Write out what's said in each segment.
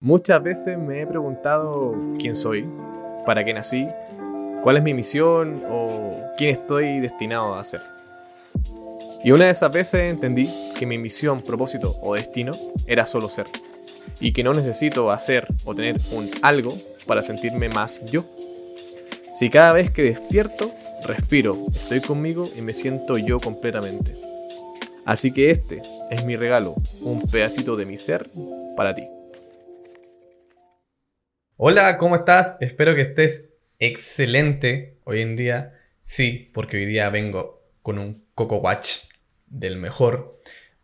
Muchas veces me he preguntado quién soy, para qué nací, cuál es mi misión o quién estoy destinado a ser. Y una de esas veces entendí que mi misión, propósito o destino era solo ser. Y que no necesito hacer o tener un algo para sentirme más yo. Si cada vez que despierto, respiro, estoy conmigo y me siento yo completamente. Así que este es mi regalo, un pedacito de mi ser para ti. Hola, ¿cómo estás? Espero que estés excelente hoy en día. Sí, porque hoy día vengo con un Coco Watch del mejor.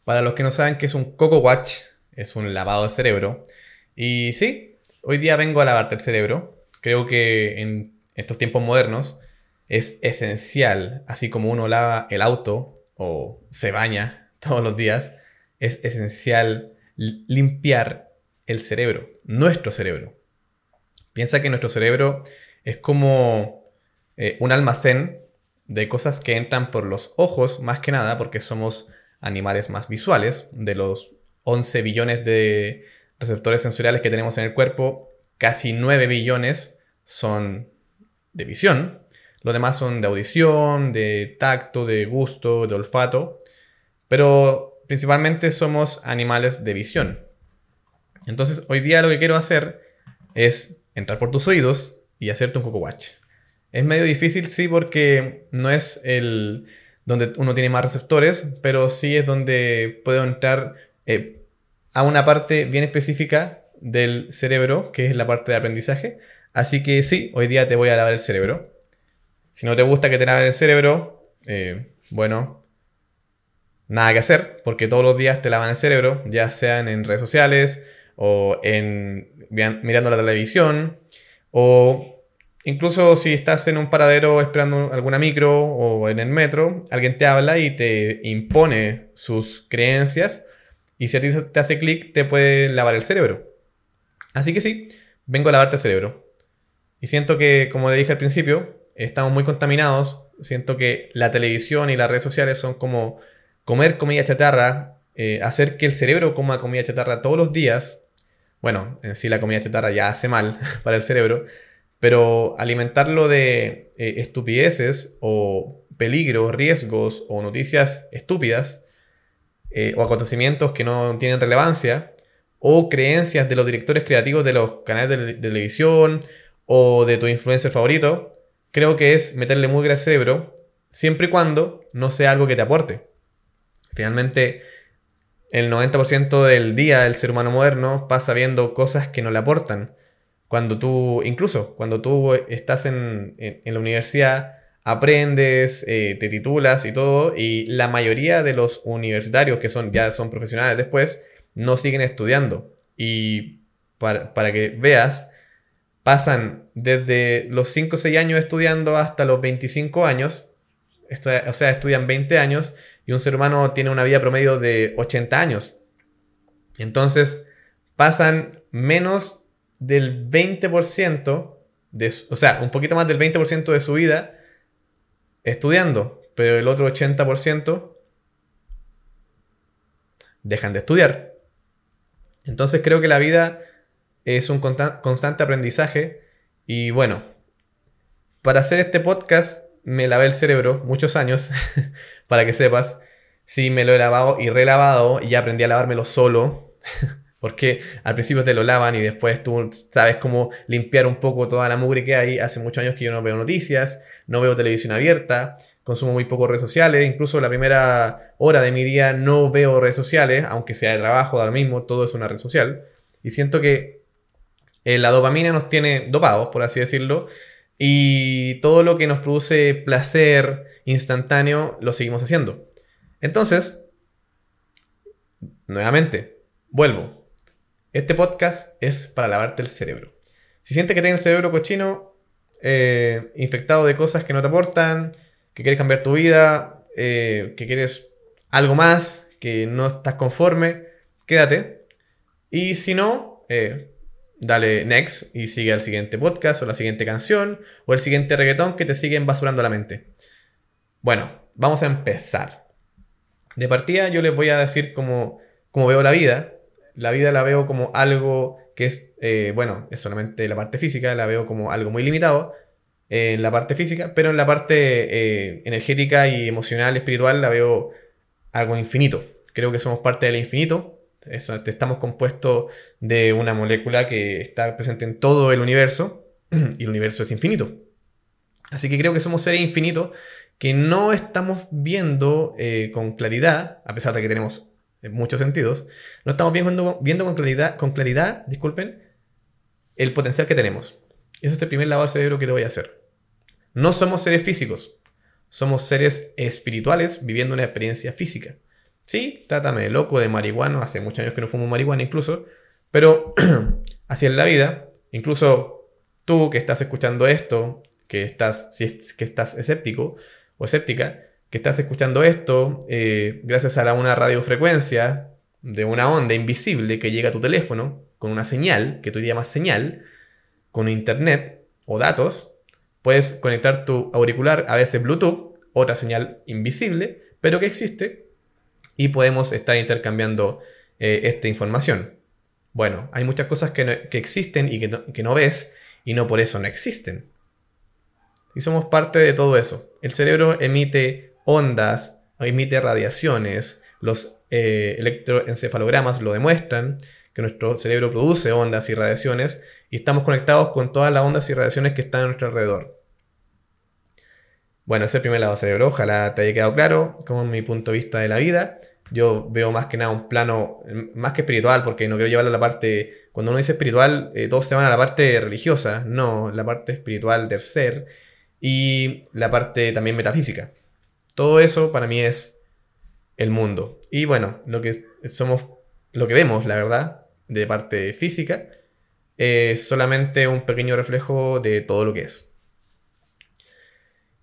Para los que no saben qué es un Coco Watch, es un lavado de cerebro. Y sí, hoy día vengo a lavarte el cerebro. Creo que en estos tiempos modernos es esencial, así como uno lava el auto o se baña todos los días, es esencial limpiar el cerebro, nuestro cerebro. Piensa que nuestro cerebro es como eh, un almacén de cosas que entran por los ojos, más que nada, porque somos animales más visuales. De los 11 billones de receptores sensoriales que tenemos en el cuerpo, casi 9 billones son de visión. Los demás son de audición, de tacto, de gusto, de olfato. Pero principalmente somos animales de visión. Entonces, hoy día lo que quiero hacer es entrar por tus oídos y hacerte un Coco Watch. Es medio difícil, sí, porque no es el donde uno tiene más receptores, pero sí es donde puedo entrar eh, a una parte bien específica del cerebro, que es la parte de aprendizaje. Así que sí, hoy día te voy a lavar el cerebro. Si no te gusta que te laven el cerebro, eh, bueno, nada que hacer, porque todos los días te lavan el cerebro, ya sean en redes sociales o en mirando la televisión, o incluso si estás en un paradero esperando alguna micro o en el metro, alguien te habla y te impone sus creencias, y si a ti te hace clic, te puede lavar el cerebro. Así que sí, vengo a lavarte el cerebro. Y siento que, como le dije al principio, estamos muy contaminados. Siento que la televisión y las redes sociales son como comer comida chatarra, eh, hacer que el cerebro coma comida chatarra todos los días, bueno, en sí la comida chatarra ya hace mal para el cerebro, pero alimentarlo de eh, estupideces o peligros, riesgos o noticias estúpidas eh, o acontecimientos que no tienen relevancia o creencias de los directores creativos de los canales de, televisión o de tu influencer favorito, creo que es meterle muy al cerebro siempre y cuando no sea algo que te aporte. Finalmente, el 90% del día el ser humano moderno pasa viendo cosas que no le aportan. Cuando tú, incluso cuando tú estás en, la universidad, aprendes, eh, te titulas y todo, y la mayoría de los universitarios que son, ya son profesionales después, no siguen estudiando. Y para, que veas, pasan desde los 5 o 6 años estudiando hasta los 25 años, o sea, estudian 20 años, y un ser humano tiene una vida promedio de 80 años. Entonces, pasan menos del 20%, de, o sea, un poquito más del 20% de su vida estudiando, pero el otro 80% dejan de estudiar. Entonces creo que la vida es un constante aprendizaje y bueno, para hacer este podcast me lavé el cerebro muchos años para que sepas. Sí, me lo he lavado y relavado y ya aprendí a lavármelo solo. Porque al principio te lo lavan y después tú sabes cómo limpiar un poco toda la mugre que hay. Hace muchos años que yo no veo noticias, no veo televisión abierta, consumo muy poco redes sociales. Incluso la primera hora de mi día no veo redes sociales, aunque sea de trabajo, ahora mismo, todo es una red social. Y siento que eh, la dopamina nos tiene dopados, por así decirlo. Y todo lo que nos produce placer, instantáneo, lo seguimos haciendo. Entonces, nuevamente, vuelvo. Este podcast es para lavarte el cerebro. Si sientes que tienes el cerebro cochino, eh, infectado de cosas que no te aportan, que quieres cambiar tu vida, eh, que quieres algo más, que no estás conforme, quédate. Y si no, eh, dale next y sigue al siguiente podcast o la siguiente canción o el siguiente reggaetón que te siguen basurando la mente. Bueno, vamos a empezar. De partida yo les voy a decir cómo, veo la vida. La vida la veo como algo que es, eh, bueno, es solamente la parte física, la veo como algo muy limitado en la parte física, pero en la parte eh, energética y emocional, espiritual, la veo algo infinito. Creo que somos parte del infinito. estamos compuestos de una molécula que está presente en todo el universo y el universo es infinito. Así que creo que somos seres infinitos que no estamos viendo eh, con claridad, a pesar de que tenemos en muchos sentidos, no estamos viendo, viendo con, claridad, con claridad, disculpen, el potencial que tenemos. Ese es el primer lavado de cerebro que le voy a hacer. No somos seres físicos, somos seres espirituales viviendo una experiencia física. Sí, trátame de loco, de marihuana, hace muchos años que no fumo marihuana incluso, pero así es la vida. Incluso tú que estás escuchando esto, que estás, si es que estás escéptico o escéptica, que estás escuchando esto eh, gracias a una radiofrecuencia de una onda invisible que llega a tu teléfono con una señal, que tú llamas señal, con internet o datos, puedes conectar tu auricular, a veces Bluetooth, otra señal invisible, pero que existe, y podemos estar intercambiando eh, esta información. Bueno, hay muchas cosas que, existen y que no ves, y no por eso no existen. Y somos parte de todo eso. El cerebro emite ondas, emite radiaciones, los eh, electroencefalogramas lo demuestran, que nuestro cerebro produce ondas y radiaciones y estamos conectados con todas las ondas y radiaciones que están a nuestro alrededor. Bueno, ese es el primer lado cerebro, ojalá te haya quedado claro como mi punto de vista de la vida. Yo veo más que nada un plano más que espiritual, porque no quiero llevarlo a la parte, cuando uno dice espiritual, eh, todos se van a la parte religiosa, no, la parte espiritual del ser y la parte también metafísica. Todo eso para mí es el mundo. Y bueno, lo que somos, lo que vemos, la verdad, de parte física, es solamente un pequeño reflejo de todo lo que es.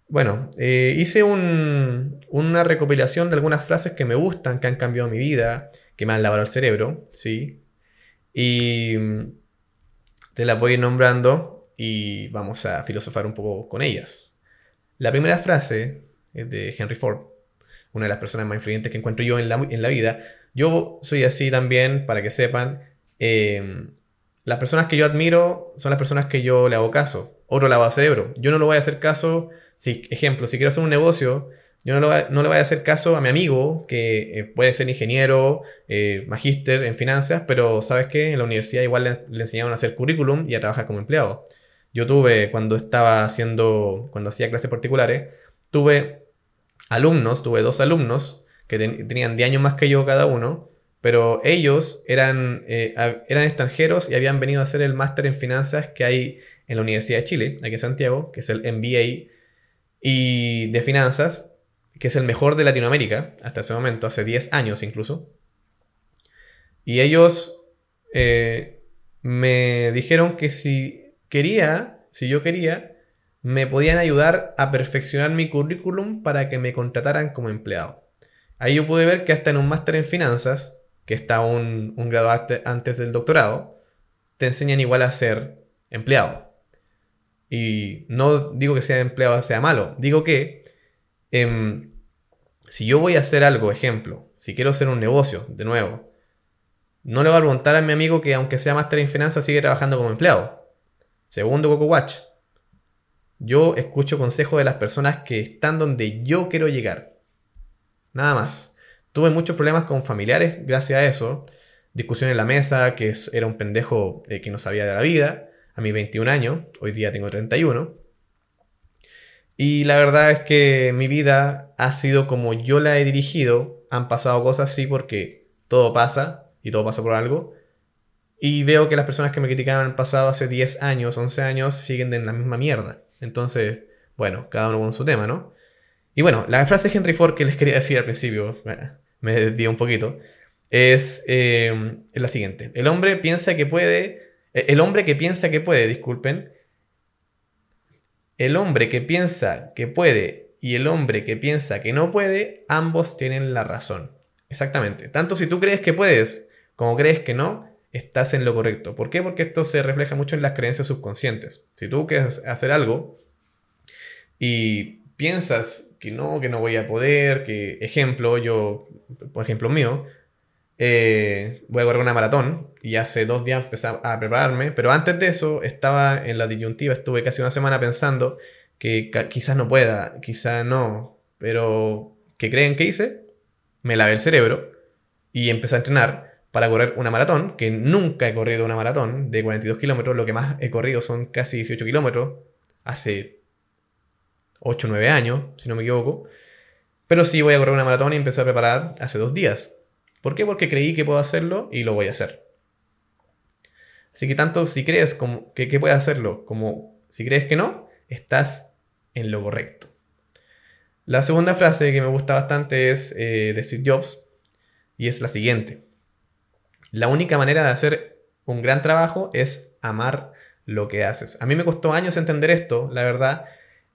Bueno, eh, hice una recopilación de algunas frases que me gustan, que han cambiado mi vida, que me han lavado el cerebro, ¿sí? Y te las voy nombrando y vamos a filosofar un poco con ellas. La primera frase de Henry Ford, una de las personas más influyentes que encuentro yo en la, vida. Yo soy así también, para que sepan. Em, las personas que yo admiro son las personas que yo le hago caso. Otro lavado cerebro. Yo no lo voy a hacer caso, si, ejemplo, si quiero hacer un negocio, yo no, no le voy a hacer caso a mi amigo, que eh, puede ser ingeniero, eh, magíster en finanzas, pero sabes que en la universidad igual le, le, enseñaron a hacer currículum y a trabajar como empleado. Yo tuve, cuando estaba haciendo, cuando hacía clases particulares, tuve alumnos, tuve dos alumnos que tenían 10 años más que yo cada uno, pero ellos eran, eh, eran extranjeros y habían venido a hacer el máster en finanzas que hay en la Universidad de Chile, aquí en Santiago, que es el MBA y de finanzas, que es el mejor de Latinoamérica hasta ese momento, hace 10 años incluso. Y ellos eh, me dijeron que si quería, si yo quería, me podían ayudar a perfeccionar mi currículum para que me contrataran como empleado. Ahí yo pude ver que hasta en un máster en finanzas, que está un, grado antes del doctorado, te enseñan igual a ser empleado. Y no digo que sea empleado sea malo, digo que em, si yo voy a hacer algo, ejemplo, si quiero hacer un negocio, de nuevo, no le voy a preguntar a mi amigo que aunque sea máster en finanzas sigue trabajando como empleado. Segundo Coco Watch, yo escucho consejos de las personas que están donde yo quiero llegar. Nada más. Tuve muchos problemas con familiares gracias a eso. Discusión en la mesa, que era un pendejo eh, que no sabía de la vida. A mis 21 años, hoy día tengo 31. Y la verdad es que mi vida ha sido como yo la he dirigido. Han pasado cosas así porque todo pasa y todo pasa por algo. Y veo que las personas que me criticaban en el pasado hace 10 años, 11 años, siguen en la misma mierda. Entonces, bueno, cada uno con su tema, ¿no? Y bueno, la frase de Henry Ford que les quería decir al principio, me desvío un poquito, es, eh, la siguiente. El hombre piensa que puede, eh, el hombre que piensa que puede, disculpen, el hombre que piensa que puede y el hombre que piensa que no puede, ambos tienen la razón. Exactamente. Tanto si tú crees que puedes como crees que no, estás en lo correcto. ¿Por qué? Porque esto se refleja mucho en las creencias subconscientes. Si tú quieres hacer algo y piensas que no, que no voy a poder, que ejemplo, yo, por ejemplo mío, eh, voy a correr una maratón y hace dos días empecé a prepararme, pero antes de eso estaba en la disyuntiva, estuve casi una semana pensando que quizás no pueda, quizás no, pero ¿qué creen que hice? Me lavé el cerebro y empecé a entrenar para correr una maratón, que nunca he corrido una maratón de 42 kilómetros, lo que más he corrido son casi 18 kilómetros, hace 8 o 9 años, si no me equivoco. Pero sí voy a correr una maratón y empecé a preparar hace dos días. ¿Por qué? Porque creí que puedo hacerlo y lo voy a hacer. Así que tanto si crees que, que puedes hacerlo como si crees que no, estás en lo correcto. La segunda frase que me gusta bastante es eh, de Steve Jobs y es la siguiente. La única manera de hacer un gran trabajo es amar lo que haces. A mí me costó años entender esto, la verdad.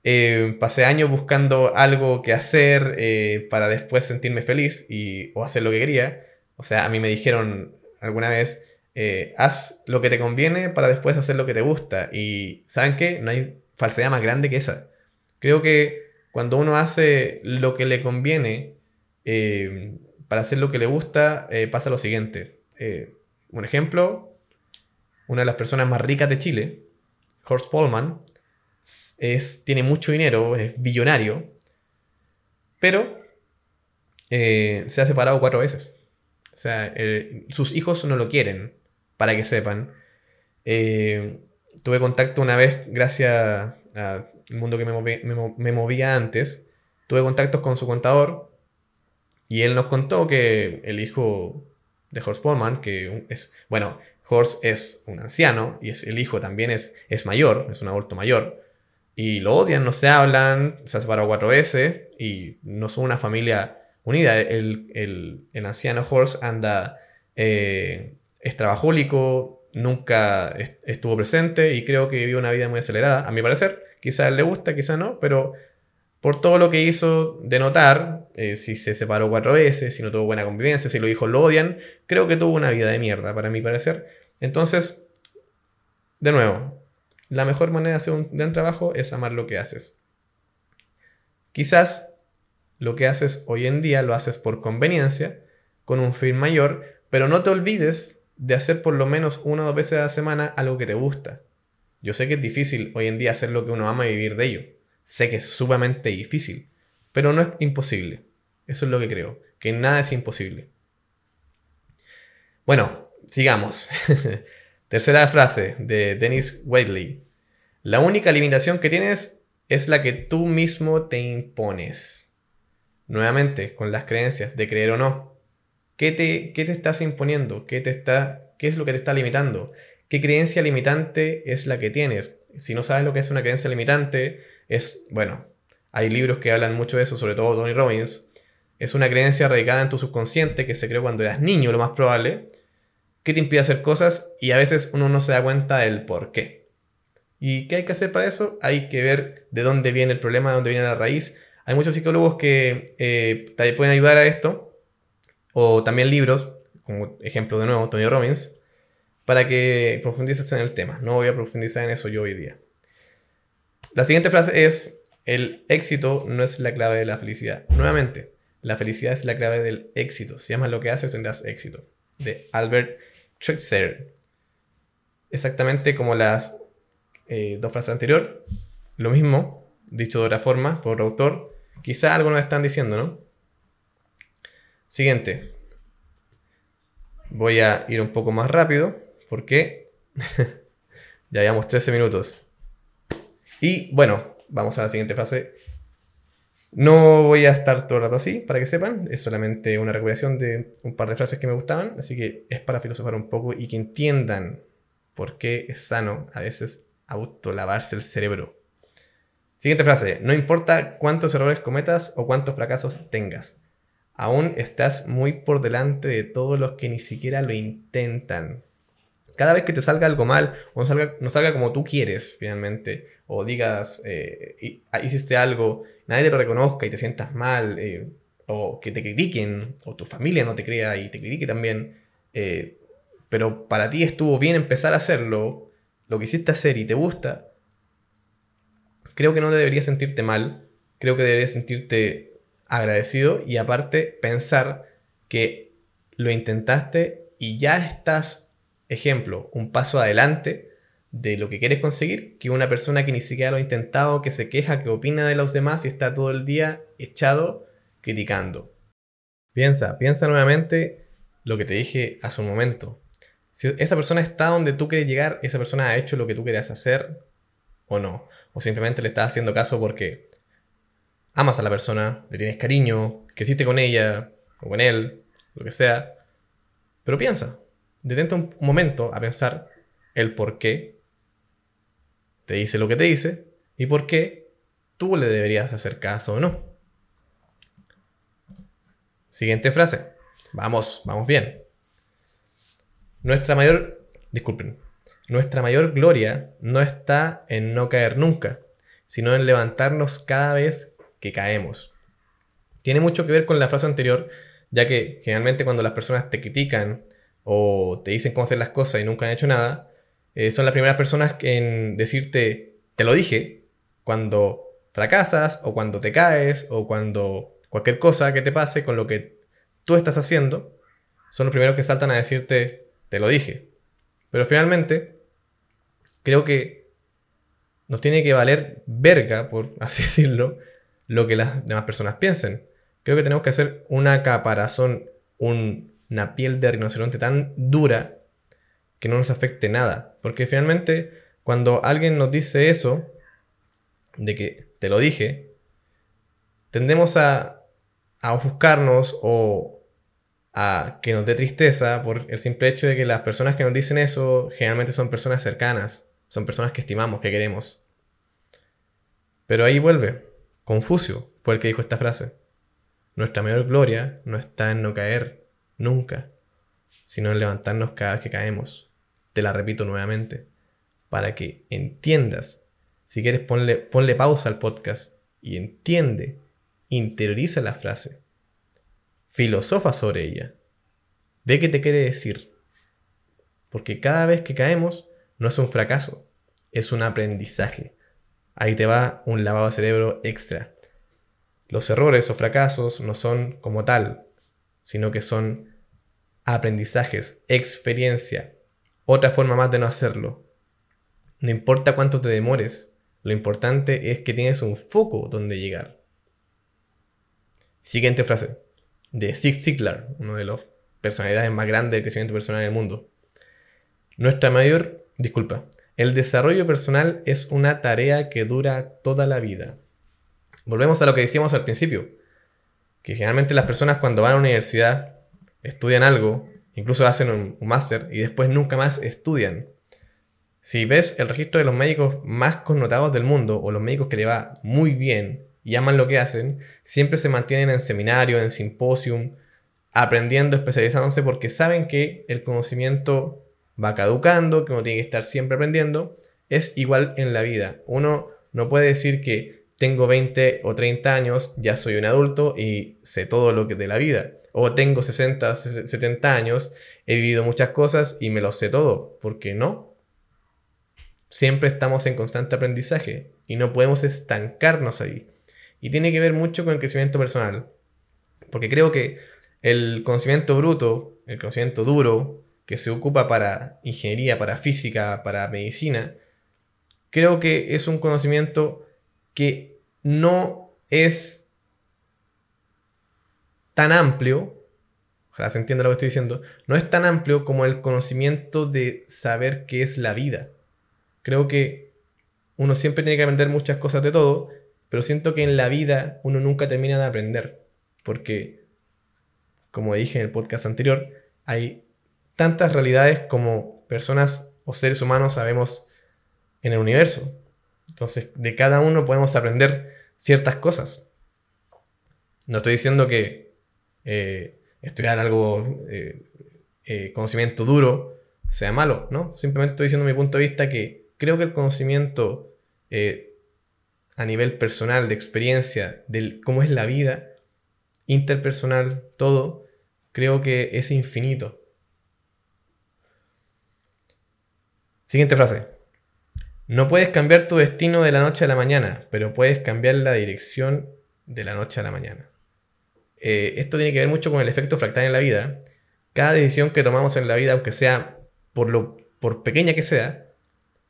Eh, pasé años buscando algo que hacer eh, para después sentirme feliz y, o hacer lo que quería. O sea, a mí me dijeron alguna vez, eh, haz lo que te conviene para después hacer lo que te gusta. Y ¿saben qué? No hay falsedad más grande que esa. Creo que cuando uno hace lo que le conviene para hacer lo que le gusta, pasa lo siguiente. Un ejemplo, una de las personas más ricas de Chile, Horst Polman, es, tiene mucho dinero, es billonario, pero eh, se ha separado cuatro veces. O sea, eh, sus hijos no lo quieren, para que sepan. Eh, tuve contacto una vez, gracias al mundo que me, movía antes, tuve contactos con su contador y él nos contó que el hijo de Horst Polman, que es, bueno, Horst es un anciano y es, el hijo también es, es mayor, es un adulto mayor, y lo odian, no se hablan, se ha separado cuatro veces y no son una familia unida. El, anciano Horst anda, eh, es trabajólico, nunca estuvo presente y creo que vivió una vida muy acelerada, a mi parecer. Quizás le gusta, quizás no, pero por todo lo que hizo de notar, eh, si se separó cuatro veces, si no tuvo buena convivencia, si los hijos lo odian, creo que tuvo una vida de mierda, para mi parecer. Entonces, de nuevo, la mejor manera de hacer un gran trabajo es amar lo que haces. Quizás lo que haces hoy en día lo haces por conveniencia, con un fin mayor, pero no te olvides de hacer por lo menos una o dos veces a la semana algo que te gusta. Yo sé que es difícil hoy en día hacer lo que uno ama y vivir de ello. Sé que es sumamente difícil, pero no es imposible. Eso es lo que creo, que nada es imposible. Bueno, sigamos. Tercera frase de Dennis Wadley. La única limitación que tienes es la que tú mismo te impones. Nuevamente, con las creencias de creer o no. ¿Qué te, te estás imponiendo? ¿Qué, te está, ¿Qué es lo que te está limitando? ¿Qué creencia limitante es la que tienes? Si no sabes lo que es una creencia limitante, es, bueno, hay libros que hablan mucho de eso, sobre todo Tony Robbins. Es una creencia radicada en tu subconsciente que se creó cuando eras niño, lo más probable, qué te impide hacer cosas y a veces uno no se da cuenta del por qué. ¿Y qué hay que hacer para eso? Hay que ver de dónde viene el problema, de dónde viene la raíz. Hay muchos psicólogos que eh, te pueden ayudar a esto, o también libros, como ejemplo de nuevo, Tony Robbins, para que profundices en el tema. No voy a profundizar en eso yo hoy día. La siguiente frase es, el éxito no es la clave de la felicidad. Nuevamente, la felicidad es la clave del éxito. Si amas lo que haces, tendrás éxito. De Albert Schweitzer. Exactamente como las eh, dos frases anteriores. Lo mismo, dicho de otra forma, por autor. Quizá algo nos están diciendo, ¿no? Siguiente. Voy a ir un poco más rápido porque ya llevamos 13 minutos. Y bueno, vamos a la siguiente frase no voy a estar todo el rato así, para que sepan. Es solamente una recopilación de un par de frases que me gustaban. Así que es para filosofar un poco y que entiendan por qué es sano a veces autolavarse el cerebro. Siguiente frase. No importa cuántos errores cometas o cuántos fracasos tengas. Aún estás muy por delante de todos los que ni siquiera lo intentan. Cada vez que te salga algo mal o salga, no salga como tú quieres finalmente, o digas, eh, hiciste algo nadie te lo reconozca y te sientas mal, eh, o que te critiquen, o tu familia no te crea y te critique también, eh, pero para ti estuvo bien empezar a hacerlo, lo que hiciste hacer y te gusta, creo que no deberías sentirte mal, creo que deberías sentirte agradecido y aparte pensar que lo intentaste y ya estás, ejemplo, un paso adelante de lo que quieres conseguir que una persona que ni siquiera lo ha intentado, que se queja, que opina de los demás y está todo el día echado criticando. Piensa, piensa nuevamente lo que te dije hace un momento. Si esa persona está donde tú quieres llegar, esa persona ha hecho lo que tú querías hacer o no. O simplemente le estás haciendo caso porque amas a la persona, le tienes cariño, que hiciste con ella o con él, lo que sea. Pero piensa, detente un momento a pensar el por qué te dice lo que te dice y por qué tú le deberías hacer caso o no. Siguiente frase. Vamos, vamos bien. Nuestra mayor, disculpen, nuestra mayor gloria no está en no caer nunca, sino en levantarnos cada vez que caemos. Tiene mucho que ver con la frase anterior, ya que generalmente cuando las personas te critican o te dicen cómo hacer las cosas y nunca han hecho nada, eh, son las primeras personas en decirte, te lo dije, cuando fracasas o cuando te caes o cuando cualquier cosa que te pase con lo que tú estás haciendo, son los primeros que saltan a decirte, te lo dije. Pero finalmente, creo que nos tiene que valer verga, por así decirlo, lo que las demás personas piensen. Creo que tenemos que hacer una caparazón, una piel de rinoceronte tan dura que no nos afecte nada. Porque finalmente, cuando alguien nos dice eso, de que te lo dije, tendemos a, a ofuscarnos o a que nos dé tristeza por el simple hecho de que las personas que nos dicen eso generalmente son personas cercanas, son personas que estimamos, que queremos. Pero ahí vuelve. Confucio fue el que dijo esta frase. Nuestra mayor gloria no está en no caer nunca, sino en levantarnos cada vez que caemos te la repito nuevamente, para que entiendas. Si quieres, ponle, ponle pausa al podcast y entiende, interioriza la frase, filosofa sobre ella, ve qué te quiere decir. Porque cada vez que caemos no es un fracaso, es un aprendizaje. Ahí te va un lavado de cerebro extra. Los errores o fracasos no son como tal, sino que son aprendizajes, experiencia, otra forma más de no hacerlo. No importa cuánto te demores, lo importante es que tienes un foco donde llegar. Siguiente frase, de Zig Ziglar, uno de los personalidades más grandes del crecimiento personal en el mundo. Nuestra mayor, disculpa, el desarrollo personal es una tarea que dura toda la vida. Volvemos a lo que decíamos al principio, que generalmente las personas cuando van a la universidad estudian algo Incluso hacen un, máster y después nunca más estudian. Si ves el registro de los médicos más connotados del mundo o los médicos que le va muy bien y aman lo que hacen, siempre se mantienen en seminario, en simposium, aprendiendo, especializándose porque saben que el conocimiento va caducando, que uno tiene que estar siempre aprendiendo. Es igual en la vida. Uno no puede decir que tengo 20 o 30 años, ya soy un adulto y sé todo lo que de la vida o tengo 60, 70 años, he vivido muchas cosas y me lo sé todo. ¿Por qué no? Siempre estamos en constante aprendizaje y no podemos estancarnos ahí. Y tiene que ver mucho con el crecimiento personal. Porque creo que el conocimiento bruto, el conocimiento duro, que se ocupa para ingeniería, para física, para medicina, creo que es un conocimiento que no es tan amplio, ojalá se entienda lo que estoy diciendo, no es tan amplio como el conocimiento de saber qué es la vida. Creo que uno siempre tiene que aprender muchas cosas de todo, pero siento que en la vida uno nunca termina de aprender, porque, como dije en el podcast anterior, hay tantas realidades como personas o seres humanos sabemos en el universo. Entonces, de cada uno podemos aprender ciertas cosas. No estoy diciendo que eh, estudiar algo, eh, eh, conocimiento duro, sea malo, ¿no? Simplemente estoy diciendo mi punto de vista que creo que el conocimiento a nivel personal, de experiencia, de cómo es la vida, interpersonal, todo, creo que es infinito. Siguiente frase. No puedes cambiar tu destino de la noche a la mañana, pero puedes cambiar la dirección de la noche a la mañana. Eh, esto tiene que ver mucho con el efecto fractal en la vida, Cada decisión que tomamos en la vida, aunque sea por, lo, por pequeña que sea,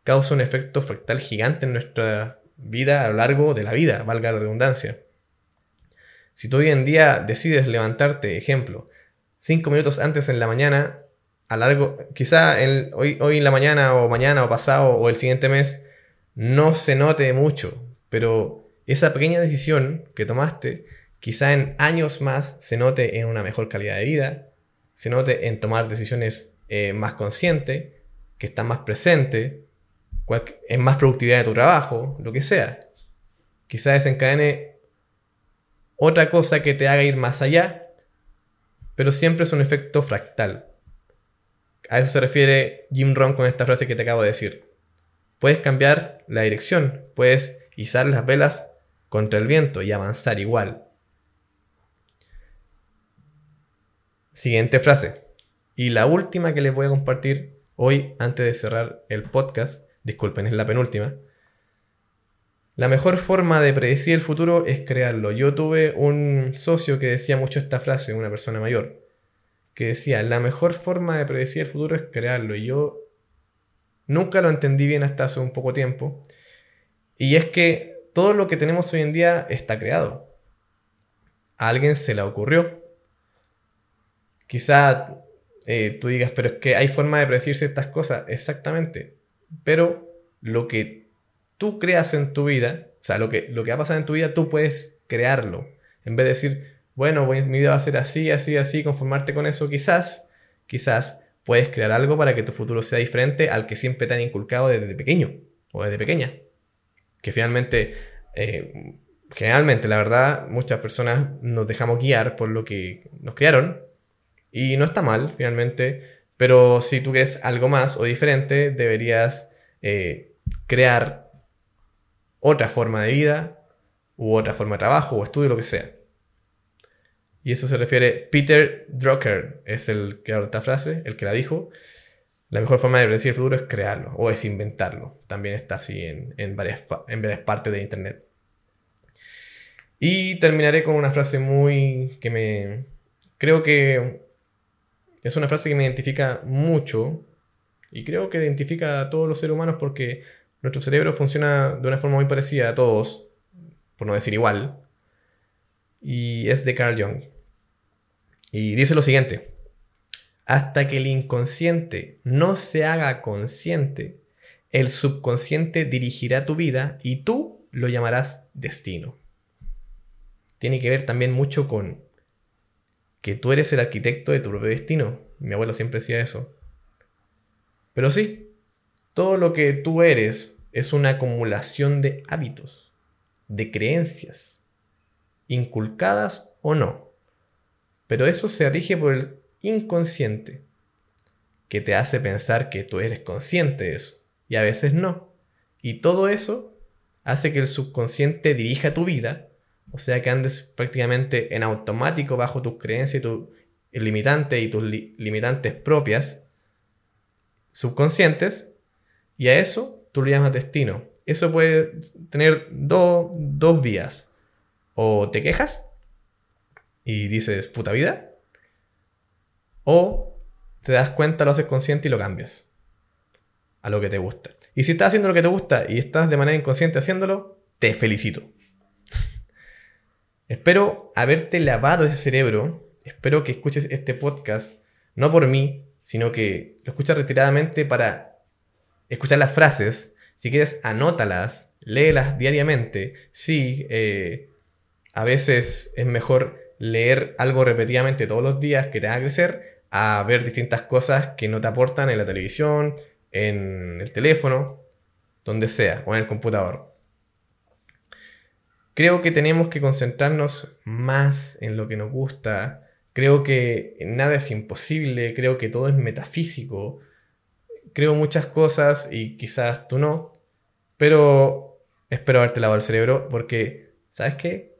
causa un efecto fractal gigante en nuestra vida a lo largo de la vida, valga la redundancia. Si tú hoy en día decides levantarte, ejemplo, cinco minutos antes en la mañana, a largo, quizá hoy, hoy en la mañana o mañana o pasado o el siguiente mes, no se note mucho, pero esa pequeña decisión que tomaste, quizá en años más se note en una mejor calidad de vida, se note en tomar decisiones eh, más conscientes, que están más presentes, en más productividad de tu trabajo, lo que sea. Quizá desencadene otra cosa que te haga ir más allá, pero siempre es un efecto fractal. A eso se refiere Jim Rohn con esta frase que te acabo de decir. Puedes cambiar la dirección, puedes izar las velas contra el viento y avanzar igual. Siguiente frase. Y la última que les voy a compartir hoy antes de cerrar el podcast, disculpen, es la penúltima. La mejor forma de predecir el futuro es crearlo. Yo tuve un socio que decía mucho esta frase, una persona mayor, que decía, la mejor forma de predecir el futuro es crearlo. Y yo nunca lo entendí bien hasta hace un poco tiempo. Y es que todo lo que tenemos hoy en día está creado. A alguien se le ocurrió. Quizá eh, tú digas, pero es que hay forma de predecir ciertas cosas, exactamente. Pero lo que tú creas en tu vida, o sea, lo que, lo que va a pasar en tu vida, tú puedes crearlo. En vez de decir, bueno, mi vida va a ser así, así, así, conformarte con eso, quizás, quizás puedes crear algo para que tu futuro sea diferente al que siempre te han inculcado desde pequeño o desde pequeña. Que finalmente, eh, generalmente, la verdad, muchas personas nos dejamos guiar por lo que nos criaron y no está mal, finalmente, pero si tú quieres algo más o diferente, deberías eh, crear otra forma de vida, u otra forma de trabajo, o estudio, lo que sea. Y eso se refiere, Peter Drucker es el que de esta frase, el que la dijo. La mejor forma de predecir el futuro es crearlo, o es inventarlo. También está así en, en, varias, en varias partes de Internet. Y terminaré con una frase muy que me... Creo que es una frase que me identifica mucho y creo que identifica a todos los seres humanos porque nuestro cerebro funciona de una forma muy parecida a todos, por no decir igual, y es de Carl Jung. Y dice lo siguiente, hasta que el inconsciente no se haga consciente, el subconsciente dirigirá tu vida y tú lo llamarás destino. Tiene que ver también mucho con que tú eres el arquitecto de tu propio destino. Mi abuelo siempre decía eso. Pero sí, todo lo que tú eres es una acumulación de hábitos, de creencias, inculcadas o no. Pero eso se rige por el inconsciente, que te hace pensar que tú eres consciente de eso, y a veces no. Y todo eso hace que el subconsciente dirija tu vida o sea que andes prácticamente en automático bajo tus creencias y tus limitantes y tus limitantes propias, subconscientes, y a eso tú le llamas destino. Eso puede tener dos vías. O te quejas y dices puta vida, o te das cuenta, lo haces consciente y lo cambias a lo que te gusta. Y si estás haciendo lo que te gusta y estás de manera inconsciente haciéndolo, te felicito. Espero haberte lavado ese cerebro. Espero que escuches este podcast, no por mí, sino que lo escuches retiradamente para escuchar las frases. Si quieres, anótalas, léelas diariamente. Sí, eh, a veces es mejor leer algo repetidamente todos los días que te haga crecer a ver distintas cosas que no te aportan en la televisión, en el teléfono, donde sea, o en el computador. Creo que tenemos que concentrarnos más en lo que nos gusta. Creo que nada es imposible, creo que todo es metafísico. Creo muchas cosas y quizás tú no, pero espero haberte lavado el cerebro porque, ¿sabes qué?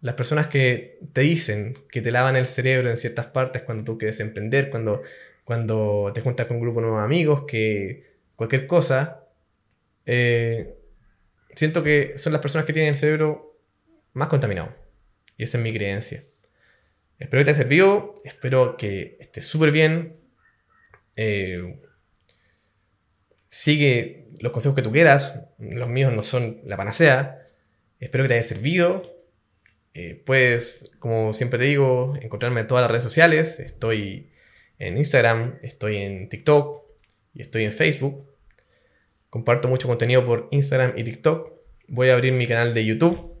Las personas que te dicen que te lavan el cerebro en ciertas partes cuando tú quieres emprender, cuando, cuando te juntas con un grupo de nuevos amigos, que cualquier cosa, eh, siento que son las personas que tienen el cerebro más contaminado. Y esa es mi creencia. Espero que te haya servido, espero que estés súper bien. Eh, sigue los consejos que tú quieras, los míos no son la panacea. Espero que te haya servido. Eh, puedes, como siempre te digo, encontrarme en todas las redes sociales. Estoy en Instagram, estoy en TikTok y estoy en Facebook. Comparto mucho contenido por Instagram y TikTok. Voy a abrir mi canal de YouTube.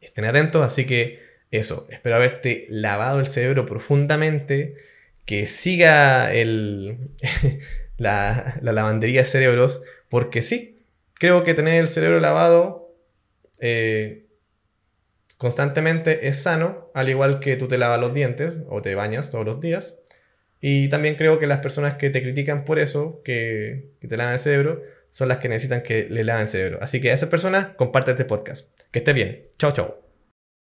Estén atentos, así que eso, espero haberte lavado el cerebro profundamente, que siga el, la, lavandería de cerebros, porque sí, creo que tener el cerebro lavado eh, constantemente es sano, al igual que tú te lavas los dientes o te bañas todos los días. Y también creo que las personas que te critican por eso, que, te lavan el cerebro, son las que necesitan que le laven el cerebro. Así que a esas personas, comparte este podcast. Que esté bien. Chao, chao.